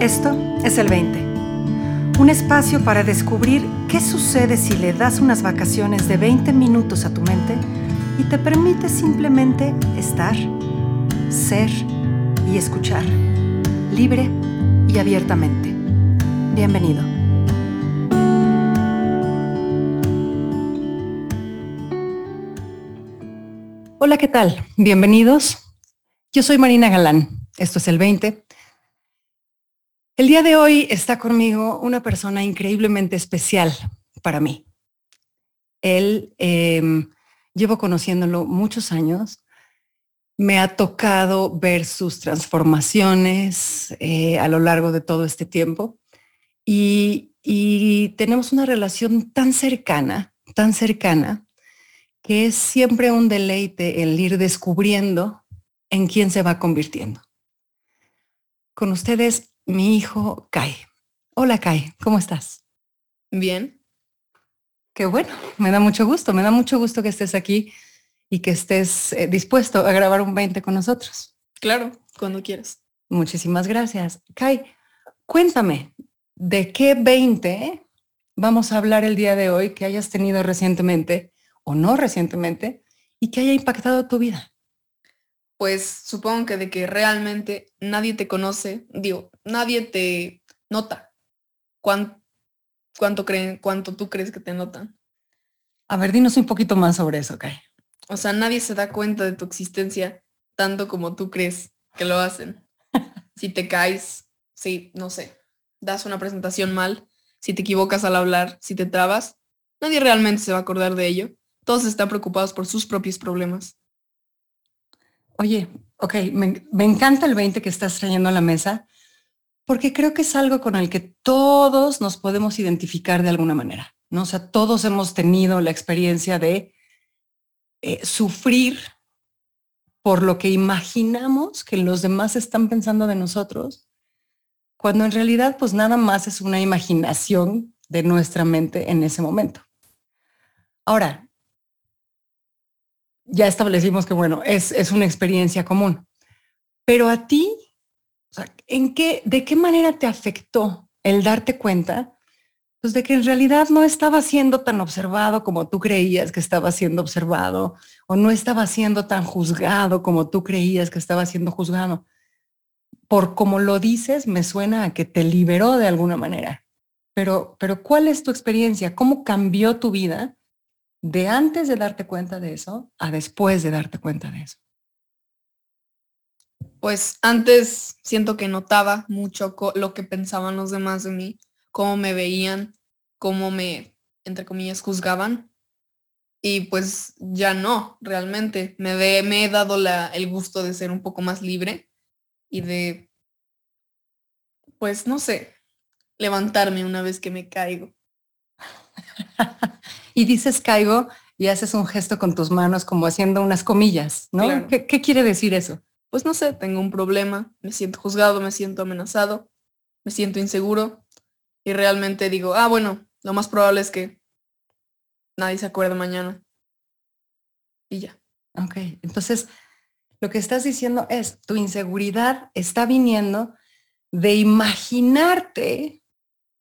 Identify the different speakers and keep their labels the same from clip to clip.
Speaker 1: Esto es el 20. Un espacio para descubrir qué sucede si le das unas vacaciones de 20 minutos a tu mente y te permite simplemente estar, ser y escuchar, libre y abiertamente. Bienvenido. Hola, ¿qué tal? Bienvenidos. Yo soy Marina Galán. Esto es el 20 el día de hoy está conmigo una persona increíblemente especial para mí. Él, em, llevo conociéndolo muchos años. Me ha tocado ver sus transformaciones eh, a lo largo de todo este tiempo y, y tenemos una relación tan cercana, tan cercana, que es siempre un deleite el ir descubriendo en quién se va convirtiendo. Con ustedes, mi hijo Kai. Hola Kai, ¿cómo estás?
Speaker 2: Bien.
Speaker 1: Qué bueno, me da mucho gusto, me da mucho gusto que estés aquí y que estés eh, dispuesto a grabar un 20 con nosotros.
Speaker 2: Claro, cuando quieras.
Speaker 1: Muchísimas gracias. Kai, cuéntame, ¿de qué 20 vamos a hablar el día de hoy que hayas tenido recientemente o no recientemente y que haya impactado tu vida?
Speaker 2: Pues supongo que de que realmente nadie te conoce, digo, nadie te nota. ¿Cuánto, creen, cuánto tú crees que te notan?
Speaker 1: A ver, dinos un poquito más sobre eso, Kai.
Speaker 2: O sea, nadie se da cuenta de tu existencia tanto como tú crees que lo hacen. si te caes, si, no sé, das una presentación mal, si te equivocas al hablar, si te trabas, nadie realmente se va a acordar de ello. Todos están preocupados por sus propios problemas.
Speaker 1: Oye, ok, me, encanta el 20 que estás trayendo a la mesa, porque creo que es algo con el que todos nos podemos identificar de alguna manera, ¿no? O sea, todos hemos tenido la experiencia de eh, sufrir por lo que imaginamos que los demás están pensando de nosotros, cuando en realidad pues nada más es una imaginación de nuestra mente en ese momento. Ahora, ya establecimos que, bueno, es, es una experiencia común. Pero a ti, ¿en qué, ¿de qué manera te afectó el darte cuenta pues, de que en realidad no estaba siendo tan observado como tú creías que estaba siendo observado o no estaba siendo tan juzgado como tú creías que estaba siendo juzgado? Por como lo dices, me suena a que te liberó de alguna manera. Pero, pero ¿cuál es tu experiencia? ¿Cómo cambió tu vida de antes de darte cuenta de eso a después de darte cuenta de eso?
Speaker 2: Pues antes siento que notaba mucho lo que pensaban los demás de mí, cómo me veían, cómo me, entre comillas, juzgaban. Y pues ya no, realmente. Me, me he dado la, el gusto de ser un poco más libre y de, pues no sé, levantarme una vez que me caigo.
Speaker 1: y dices caigo y haces un gesto con tus manos como haciendo unas comillas, ¿no? ¿Qué, quiere decir eso?
Speaker 2: Pues no sé, tengo un problema, me siento juzgado, me siento amenazado, me siento inseguro y realmente digo, ah, bueno, lo más probable es que nadie se acuerde mañana. Y ya.
Speaker 1: Ok, entonces lo que estás diciendo es, tu inseguridad está viniendo de imaginarte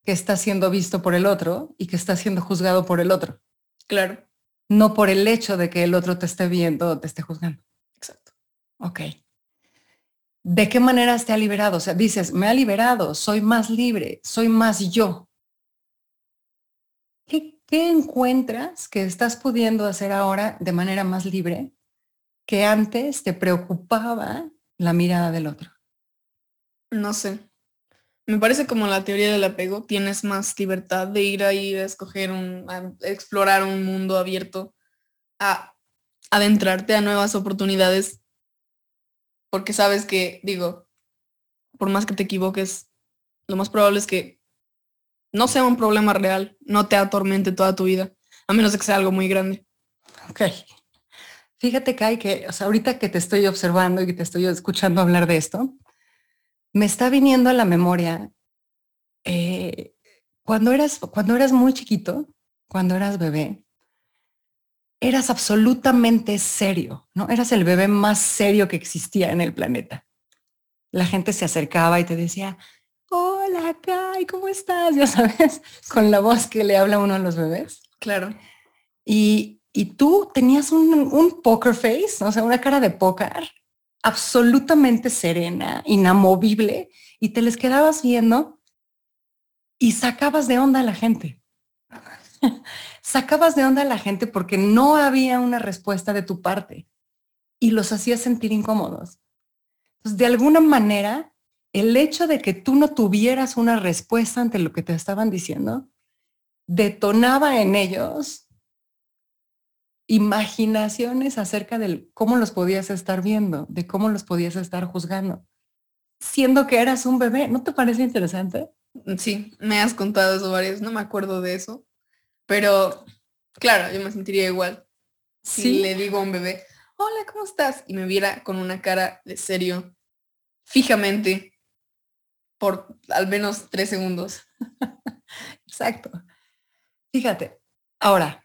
Speaker 1: que está siendo visto por el otro y que está siendo juzgado por el otro.
Speaker 2: Claro.
Speaker 1: No por el hecho de que el otro te esté viendo o te esté juzgando.
Speaker 2: Exacto.
Speaker 1: Ok. ¿De qué maneras te ha liberado? O sea, dices, me ha liberado, soy más libre, soy más yo. ¿Qué, ¿Qué, encuentras que estás pudiendo hacer ahora de manera más libre que antes te preocupaba la mirada del otro?
Speaker 2: No sé. Me parece como la teoría del apego, tienes más libertad de ir ahí a escoger un, a explorar un mundo abierto, a adentrarte a nuevas oportunidades, porque sabes que, digo, por más que te equivoques, lo más probable es que no sea un problema real, no te atormente toda tu vida, a menos que sea algo muy grande.
Speaker 1: Ok. Fíjate, Kai, que ahorita que te estoy observando y que te estoy escuchando hablar de esto, me está viniendo a la memoria eh, cuando, eras, cuando eras muy chiquito, cuando eras bebé, eras absolutamente serio, ¿no? Eras el bebé más serio que existía en el planeta. La gente se acercaba y te decía, hola Kai, ¿cómo estás? Ya sabes, con la voz que le habla uno a los bebés.
Speaker 2: Claro.
Speaker 1: Y, y tú tenías un, un poker face, o sea, una cara de póker absolutamente serena, inamovible, y te les quedabas viendo y sacabas de onda a la gente. sacabas de onda a la gente porque no había una respuesta de tu parte y los hacías sentir incómodos. Entonces, de alguna manera, el hecho de que tú no tuvieras una respuesta ante lo que te estaban diciendo, detonaba en ellos imaginaciones acerca de cómo los podías estar viendo, de cómo los podías estar juzgando, siendo que eras un bebé. ¿No te parece interesante?
Speaker 2: Sí, me has contado eso varias, no me acuerdo de eso, pero claro, yo me sentiría igual. Si le digo a un bebé, hola, ¿cómo estás? Y me viera con una cara de serio, fijamente, por al menos tres segundos.
Speaker 1: Exacto. Fíjate, ahora,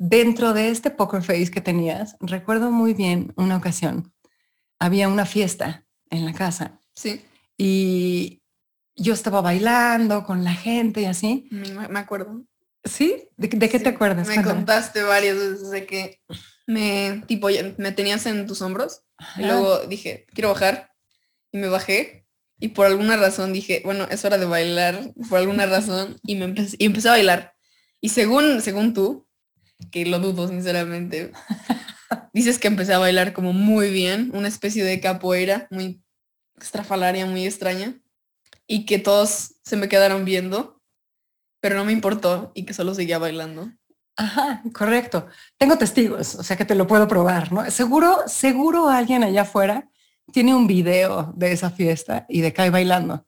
Speaker 1: dentro de este poker face que tenías, recuerdo muy bien una ocasión, había una fiesta en la casa.
Speaker 2: Sí.
Speaker 1: Y yo estaba bailando con la gente y así.
Speaker 2: Me, acuerdo.
Speaker 1: ¿Sí? ¿De, qué te acuerdas?
Speaker 2: Me contaste varias veces de que me, tipo, me tenías en tus hombros. Y luego dije, quiero bajar. Y me bajé. Y por alguna razón dije, bueno, es hora de bailar. Por alguna razón. Y me empecé, y empecé a bailar. Y según, según tú, que lo dudo sinceramente. Dices que empecé a bailar como muy bien, una especie de capoeira muy extrafalaria, muy extraña, y que todos se me quedaron viendo, pero no me importó y que solo seguía bailando.
Speaker 1: Ajá, correcto. Tengo testigos, o sea que te lo puedo probar, ¿no? Seguro, seguro alguien allá afuera tiene un video de esa fiesta y de Kai bailando.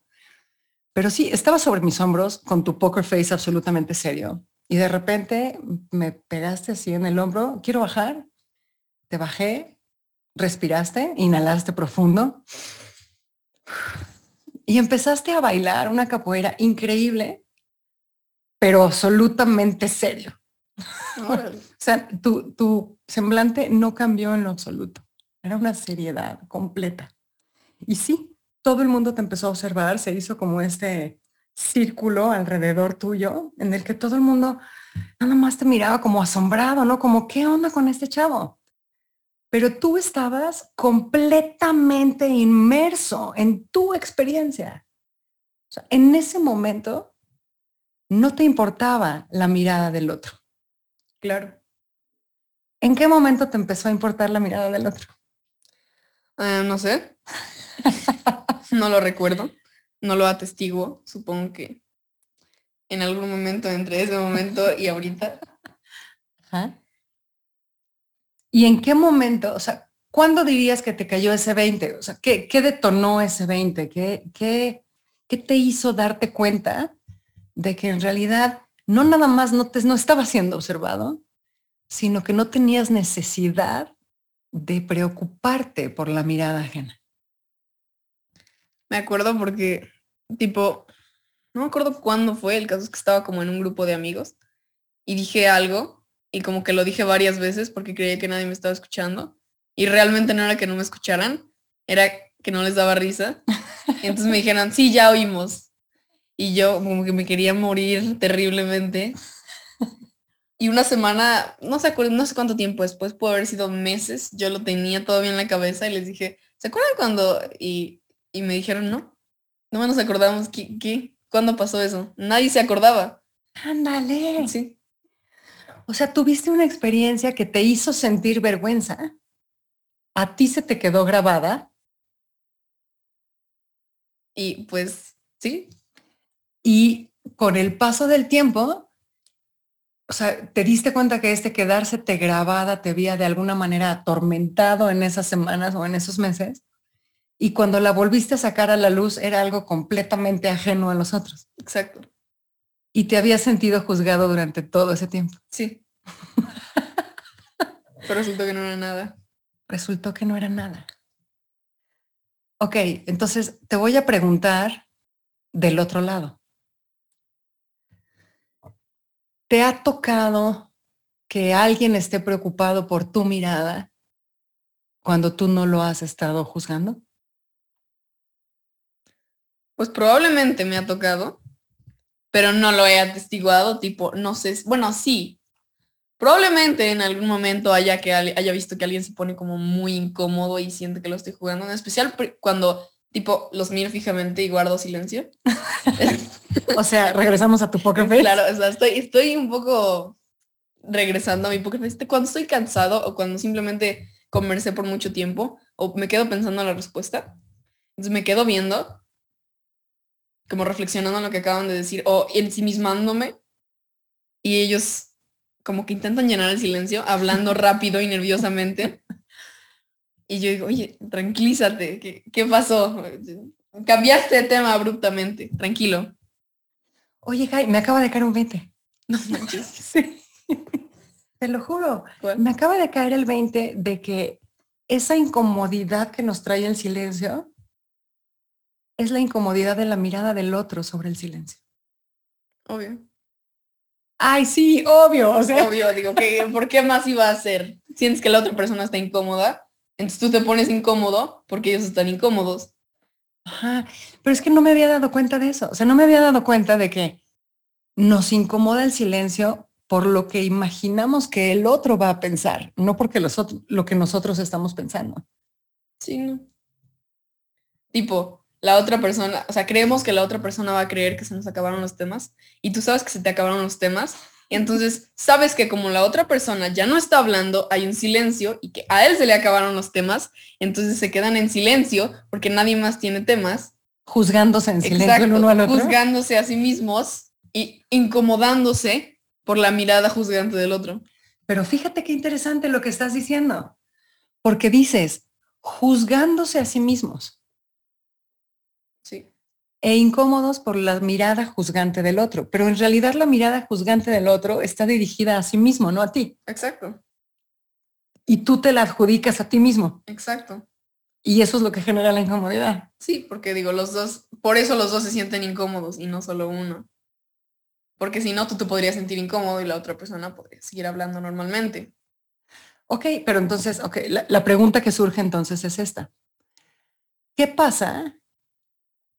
Speaker 1: Pero sí, estaba sobre mis hombros con tu poker face absolutamente serio. Y de repente me pegaste así en el hombro, quiero bajar, te bajé, respiraste, inhalaste profundo y empezaste a bailar una capoeira increíble, pero absolutamente serio. o sea, tu, tu semblante no cambió en lo absoluto. Era una seriedad completa. Y sí, todo el mundo te empezó a observar, se hizo como este círculo alrededor tuyo en el que todo el mundo nada más te miraba como asombrado, ¿no? Como, ¿qué onda con este chavo? Pero tú estabas completamente inmerso en tu experiencia. en ese momento no te importaba la mirada del otro.
Speaker 2: Claro.
Speaker 1: ¿En qué momento te empezó a importar la mirada del otro?
Speaker 2: Eh, no sé. no lo recuerdo no lo atestiguo, supongo que en algún momento entre ese momento y ahorita.
Speaker 1: ¿Y en qué momento, o sea, cuándo dirías que te cayó ese 20? O sea, ¿qué, qué detonó ese 20? ¿Qué, qué, ¿Qué te hizo darte cuenta de que en realidad no nada más no, te, no estaba siendo observado, sino que no tenías necesidad de preocuparte por la mirada ajena?
Speaker 2: Me acuerdo porque, tipo, no me acuerdo cuándo fue, el caso es que estaba como en un grupo de amigos y dije algo y como que lo dije varias veces porque creía que nadie me estaba escuchando y realmente no era que no me escucharan, era que no les daba risa. Y entonces me dijeron, sí, ya oímos. Y yo como que me quería morir terriblemente. Y una semana, no sé, no sé cuánto tiempo después, pudo haber sido meses, yo lo tenía todavía en la cabeza y les dije, ¿se acuerdan cuando? Y y me dijeron, no, no nos acordamos. ¿Qué, qué? ¿Cuándo pasó eso? Nadie se acordaba.
Speaker 1: Ándale.
Speaker 2: Sí.
Speaker 1: O sea, tuviste una experiencia que te hizo sentir vergüenza. A ti se te quedó grabada.
Speaker 2: Y pues, sí.
Speaker 1: Y con el paso del tiempo, o sea, te diste cuenta que este quedarse te grabada te había de alguna manera atormentado en esas semanas o en esos meses y cuando la volviste a sacar a la luz era algo completamente ajeno a los otros.
Speaker 2: Exacto.
Speaker 1: Y te había sentido juzgado durante todo ese tiempo.
Speaker 2: Sí. Pero resultó que no era nada.
Speaker 1: Resultó que no era nada. Ok, entonces te voy a preguntar del otro lado. ¿Te ha tocado que alguien esté preocupado por tu mirada cuando tú no lo has estado juzgando?
Speaker 2: Pues probablemente me ha tocado, pero no lo he atestiguado, tipo, no sé, bueno, sí. Probablemente en algún momento haya que haya visto que alguien se pone como muy incómodo y siente que lo estoy jugando, en especial cuando tipo los miro fijamente y guardo silencio.
Speaker 1: o sea, regresamos a tu poker face.
Speaker 2: Claro, o sea, estoy, estoy un poco regresando a mi poker face. Cuando estoy cansado o cuando simplemente conversé por mucho tiempo o me quedo pensando en la respuesta, entonces me quedo viendo como reflexionando en lo que acaban de decir o ensimismándome y ellos como que intentan llenar el silencio hablando rápido y nerviosamente. Y yo digo, oye, tranquilízate, ¿qué, qué pasó? Cambiaste de tema abruptamente, tranquilo.
Speaker 1: Oye, Jai, me acaba de caer un 20. No manches. sí. Te lo juro. Me acaba de caer el 20 de que esa incomodidad que nos trae el silencio es la incomodidad de la mirada del otro sobre el silencio.
Speaker 2: Obvio.
Speaker 1: Ay, sí, obvio. O sea.
Speaker 2: Obvio, digo, que ¿por qué más iba a ser? Sientes que la otra persona está incómoda, entonces tú te pones incómodo porque ellos están incómodos.
Speaker 1: Ajá, pero es que no me había dado cuenta de eso. O sea, no me había dado cuenta de que nos incomoda el silencio por lo que imaginamos que el otro va a pensar, no porque los lo que nosotros estamos pensando.
Speaker 2: Sí, no. Tipo, la otra persona, o sea, creemos que la otra persona va a creer que se nos acabaron los temas y tú sabes que se te acabaron los temas. Y entonces sabes que como la otra persona ya no está hablando, hay un silencio y que a él se le acabaron los temas, entonces se quedan en silencio porque nadie más tiene temas.
Speaker 1: Juzgándose en silencio el uno al otro.
Speaker 2: Juzgándose a sí mismos y incomodándose por la mirada juzgante del otro.
Speaker 1: Pero fíjate qué interesante lo que estás diciendo, porque dices, juzgándose a sí mismos e incómodos por la mirada juzgante del otro. Pero en realidad la mirada juzgante del otro está dirigida a sí mismo, no a ti.
Speaker 2: Exacto.
Speaker 1: Y tú te la adjudicas a ti mismo.
Speaker 2: Exacto.
Speaker 1: Y eso es lo que genera la incomodidad.
Speaker 2: Sí, porque digo, los dos, por eso los dos se sienten incómodos y no solo uno. Porque si no, tú te podrías sentir incómodo y la otra persona podría seguir hablando normalmente.
Speaker 1: Ok, pero entonces, ok, la, la pregunta que surge entonces es esta. ¿Qué pasa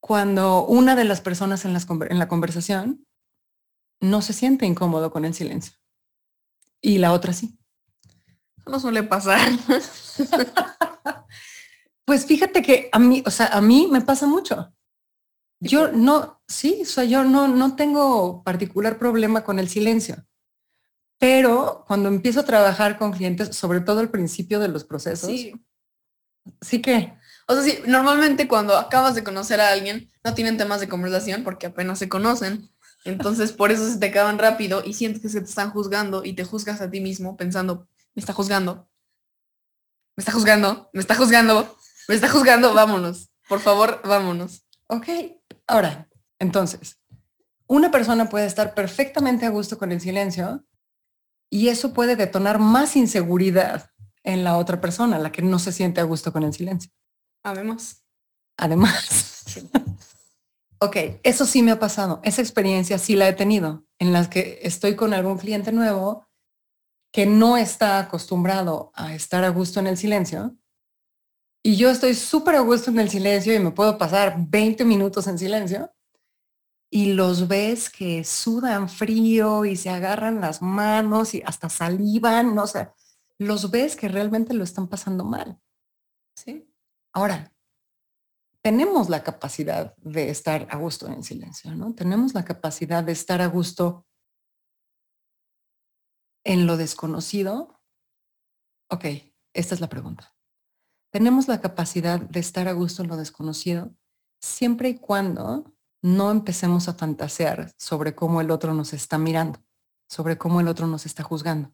Speaker 1: cuando una de las personas en, la conversación no se siente incómodo con el silencio y la otra sí.
Speaker 2: No suele pasar.
Speaker 1: pues fíjate que a mí, o sea, a mí me pasa mucho. Yo no, sí, o sea, yo no, no tengo particular problema con el silencio. Pero cuando empiezo a trabajar con clientes, sobre todo al principio de los procesos, sí, sí que
Speaker 2: o sea, sí, normalmente cuando acabas de conocer a alguien, no tienen temas de conversación porque apenas se conocen. Entonces, por eso se te acaban rápido y sientes que se te están juzgando y te juzgas a ti mismo pensando, me está juzgando, me está juzgando, me está juzgando, me está juzgando, vámonos. Por favor, vámonos.
Speaker 1: Ok, ahora, entonces, una persona puede estar perfectamente a gusto con el silencio y eso puede detonar más inseguridad en la otra persona, la que no se siente a gusto con el silencio.
Speaker 2: Además.
Speaker 1: Además. ok, eso sí me ha pasado. Esa experiencia sí la he tenido, en las que estoy con algún cliente nuevo que no está acostumbrado a estar a gusto en el silencio. Y yo estoy súper a gusto en el silencio y me puedo pasar 20 minutos en silencio. Y los ves que sudan frío y se agarran las manos y hasta salivan, no sé, los ves que realmente lo están pasando mal.
Speaker 2: Sí.
Speaker 1: Ahora, tenemos la capacidad de estar a gusto en silencio, ¿no? Tenemos la capacidad de estar a gusto en lo desconocido. Ok, esta es la pregunta. Tenemos la capacidad de estar a gusto en lo desconocido siempre y cuando no empecemos a fantasear sobre cómo el otro nos está mirando, sobre cómo el otro nos está juzgando.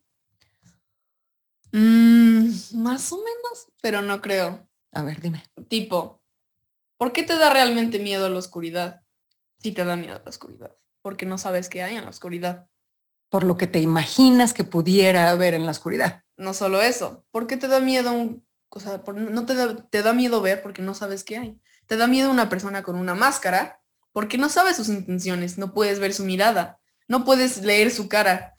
Speaker 2: Mm, más o menos, pero no creo.
Speaker 1: A ver, dime.
Speaker 2: Tipo, ¿por qué te da realmente miedo a la oscuridad? Si te da miedo a la oscuridad. Porque no sabes qué hay en la oscuridad.
Speaker 1: Por lo que te imaginas que pudiera haber en la oscuridad.
Speaker 2: No solo eso. ¿Por qué te da miedo un... O sea, no te da, te da miedo ver porque no sabes qué hay. Te da miedo una persona con una máscara porque no sabes sus intenciones, no puedes ver su mirada, no puedes leer su cara.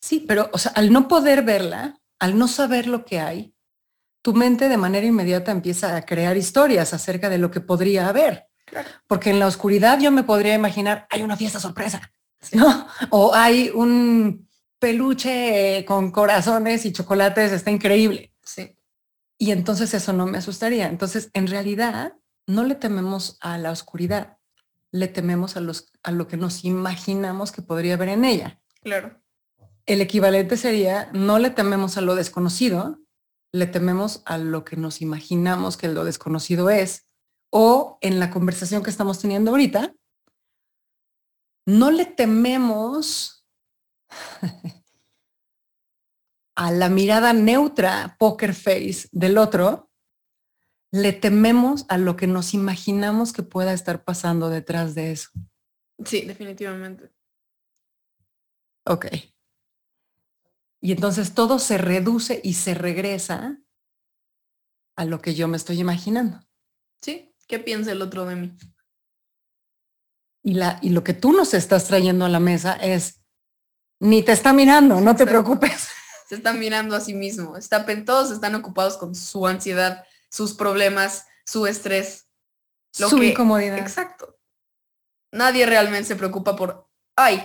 Speaker 1: Sí, pero, o sea, al no poder verla, al no saber lo que hay, tu mente de manera inmediata empieza a crear historias acerca de lo que podría haber. Porque en la oscuridad yo me podría imaginar, hay una fiesta sorpresa, ¿no? O hay un peluche con corazones y chocolates, está increíble.
Speaker 2: Sí.
Speaker 1: Y entonces eso no me asustaría. Entonces, en realidad, no le tememos a la oscuridad, le tememos a, los, a lo que nos imaginamos que podría haber en ella.
Speaker 2: Claro.
Speaker 1: El equivalente sería, no le tememos a lo desconocido, le tememos a lo que nos imaginamos que lo desconocido es. O en la conversación que estamos teniendo ahorita, no le tememos a la mirada neutra, poker face del otro, le tememos a lo que nos imaginamos que pueda estar pasando detrás de eso.
Speaker 2: Sí, definitivamente.
Speaker 1: Ok. Y entonces todo se reduce y se regresa a lo que yo me estoy imaginando.
Speaker 2: Sí, ¿qué piensa el otro de mí?
Speaker 1: Y, la, y lo que tú nos estás trayendo a la mesa es, ni te está mirando, no te preocupes.
Speaker 2: Se están mirando a sí mismo. Está, todos están ocupados con su ansiedad, sus problemas, su estrés.
Speaker 1: su incomodidad.
Speaker 2: Exacto. Nadie realmente se preocupa por, ay,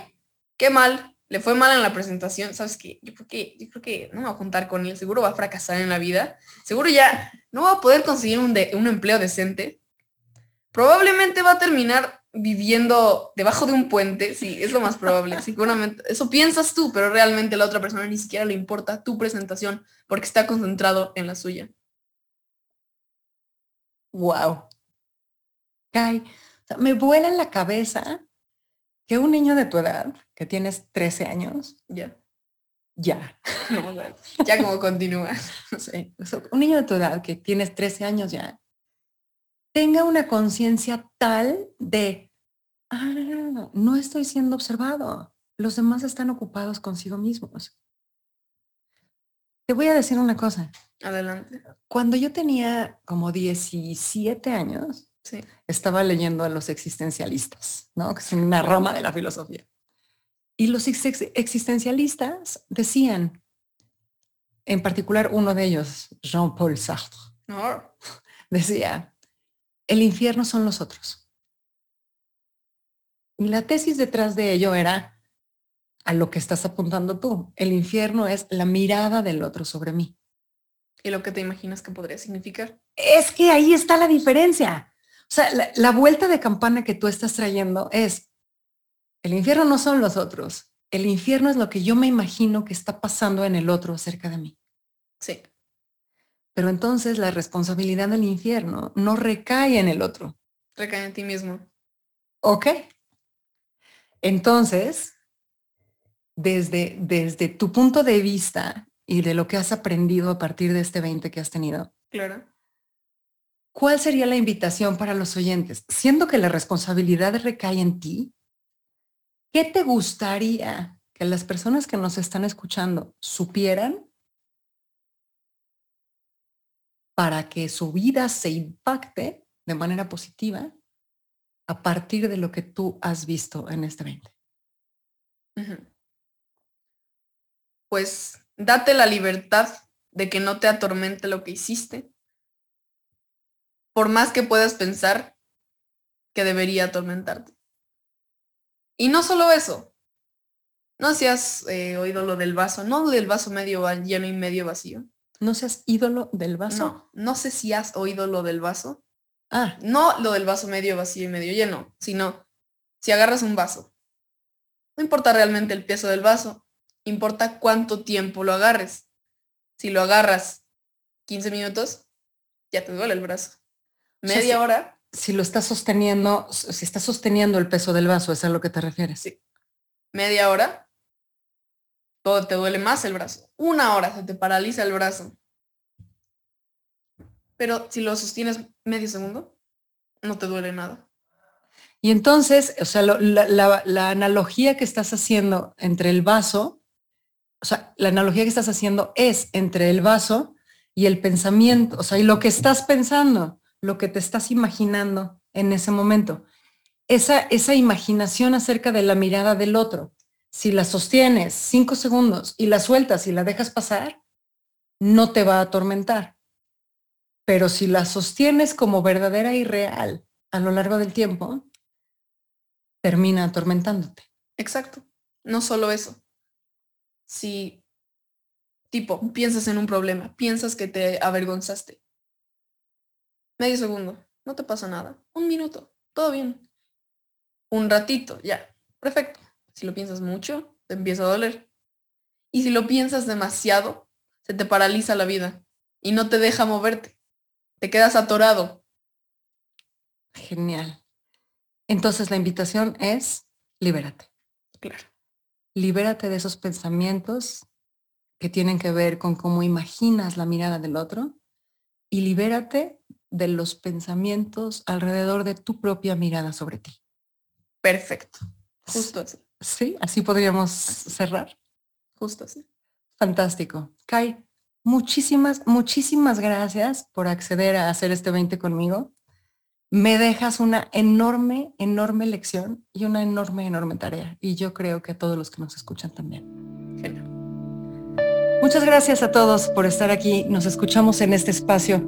Speaker 2: qué mal, le fue mal en la presentación, ¿sabes qué? Yo creo que, yo creo que no me voy a juntar con él, seguro va a fracasar en la vida, seguro ya no va a poder conseguir un, un empleo decente, probablemente va a terminar viviendo debajo de un puente, sí, es lo más probable, seguramente, eso piensas tú, pero realmente la otra persona ni siquiera le importa tu presentación porque está concentrado en la suya.
Speaker 1: Wow. Kai, me vuela en la cabeza que un niño de tu edad, que tienes 13 años,
Speaker 2: ya,
Speaker 1: ya,
Speaker 2: ya como continúa,
Speaker 1: no sé, un niño de tu edad que tienes 13 años ya, tenga una conciencia tal de, ah, no estoy siendo observado, los demás están ocupados consigo mismos. Te voy a decir una cosa.
Speaker 2: Adelante.
Speaker 1: Cuando yo tenía como 17 años, estaba leyendo a los existencialistas, ¿no? que es una rama de la filosofía. Y los existencialistas decían, en particular uno de ellos, Jean-Paul Sartre, decía, el infierno son los otros. Y la tesis detrás de ello era a lo que estás apuntando tú. El infierno es la mirada del otro sobre mí.
Speaker 2: ¿Y lo que te imaginas que podría significar?
Speaker 1: Es que ahí está la diferencia. O sea, la, vuelta de campana que tú estás trayendo es, el infierno no son los otros, el infierno es lo que yo me imagino que está pasando en el otro cerca de mí.
Speaker 2: Sí.
Speaker 1: Pero entonces la responsabilidad del infierno no recae en el otro.
Speaker 2: Recae en ti mismo.
Speaker 1: Ok. Entonces, desde, desde tu punto de vista y de lo que has aprendido a partir de este 20 que has tenido,
Speaker 2: claro.
Speaker 1: ¿Cuál sería la invitación para los oyentes? Siendo que la responsabilidad recae en ti, ¿qué te gustaría que las personas que nos están escuchando supieran para que su vida se impacte de manera positiva a partir de lo que tú has visto en este 20?
Speaker 2: Pues date la libertad de que no te atormente lo que hiciste por más que puedas pensar que debería atormentarte. Y no solo eso, no seas eh, oído lo del vaso, no del vaso medio lleno y medio vacío.
Speaker 1: ¿No seas ídolo del vaso?
Speaker 2: No, no sé si has oído lo del vaso.
Speaker 1: Ah.
Speaker 2: No lo del vaso medio vacío y medio lleno, sino si agarras un vaso. No importa realmente el peso del vaso, importa cuánto tiempo lo agarres. Si lo agarras 15 minutos, ya te duele el brazo media hora.
Speaker 1: Si lo estás sosteniendo, si estás sosteniendo el peso del vaso, ¿es a lo que te refieres?
Speaker 2: Sí. Media hora, todo te duele más el brazo. Una hora se te paraliza el brazo. Pero si lo sostienes medio segundo, no te duele nada.
Speaker 1: Y entonces, o sea, la, la, analogía que estás haciendo entre el vaso, o sea, la analogía que estás haciendo es entre el vaso y el pensamiento, o sea, y lo que estás pensando lo que te estás imaginando en ese momento. Esa, esa imaginación acerca de la mirada del otro, si la sostienes cinco segundos y la sueltas y la dejas pasar, no te va a atormentar. Pero si la sostienes como verdadera y real a lo largo del tiempo termina atormentándote.
Speaker 2: Exacto. No solo eso. Si, tipo, piensas en un problema, piensas que te avergonzaste. Medio segundo, no te pasa nada. Un minuto, todo bien. Un ratito, ya. Perfecto. Si lo piensas mucho, te empieza a doler. Y si lo piensas demasiado, se te paraliza la vida y no te deja moverte. Te quedas atorado.
Speaker 1: Genial. Entonces la invitación es libérate.
Speaker 2: Claro.
Speaker 1: Libérate de esos pensamientos que tienen que ver con cómo imaginas la mirada del otro y libérate de los pensamientos alrededor de tu propia mirada sobre ti.
Speaker 2: Perfecto. Justo así.
Speaker 1: Sí, así podríamos cerrar.
Speaker 2: Justo así.
Speaker 1: Fantástico. Kai, muchísimas, muchísimas gracias por acceder a hacer este 20 conmigo. Me dejas una enorme, enorme lección y una enorme, enorme tarea. Y yo creo que a todos los que nos escuchan también.
Speaker 2: Genial.
Speaker 1: Muchas gracias a todos por estar aquí. Nos escuchamos en este espacio